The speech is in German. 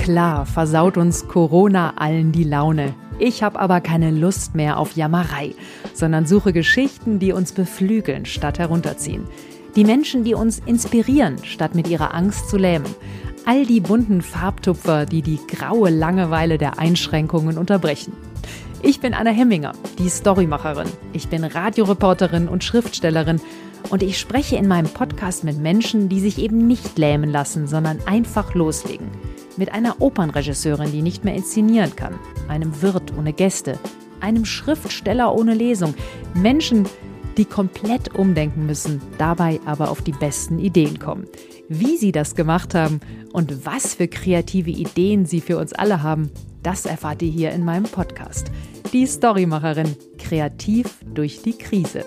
klar versaut uns Corona allen die Laune. Ich habe aber keine Lust mehr auf Jammerei, sondern suche Geschichten, die uns beflügeln statt herunterziehen. Die Menschen, die uns inspirieren, statt mit ihrer Angst zu lähmen. All die bunten Farbtupfer, die die graue Langeweile der Einschränkungen unterbrechen. Ich bin Anna Hemminger, die Storymacherin. Ich bin Radioreporterin und Schriftstellerin und ich spreche in meinem Podcast mit Menschen, die sich eben nicht lähmen lassen, sondern einfach loslegen. Mit einer Opernregisseurin, die nicht mehr inszenieren kann, einem Wirt ohne Gäste, einem Schriftsteller ohne Lesung. Menschen, die komplett umdenken müssen, dabei aber auf die besten Ideen kommen. Wie sie das gemacht haben und was für kreative Ideen sie für uns alle haben, das erfahrt ihr hier in meinem Podcast. Die Storymacherin, kreativ durch die Krise.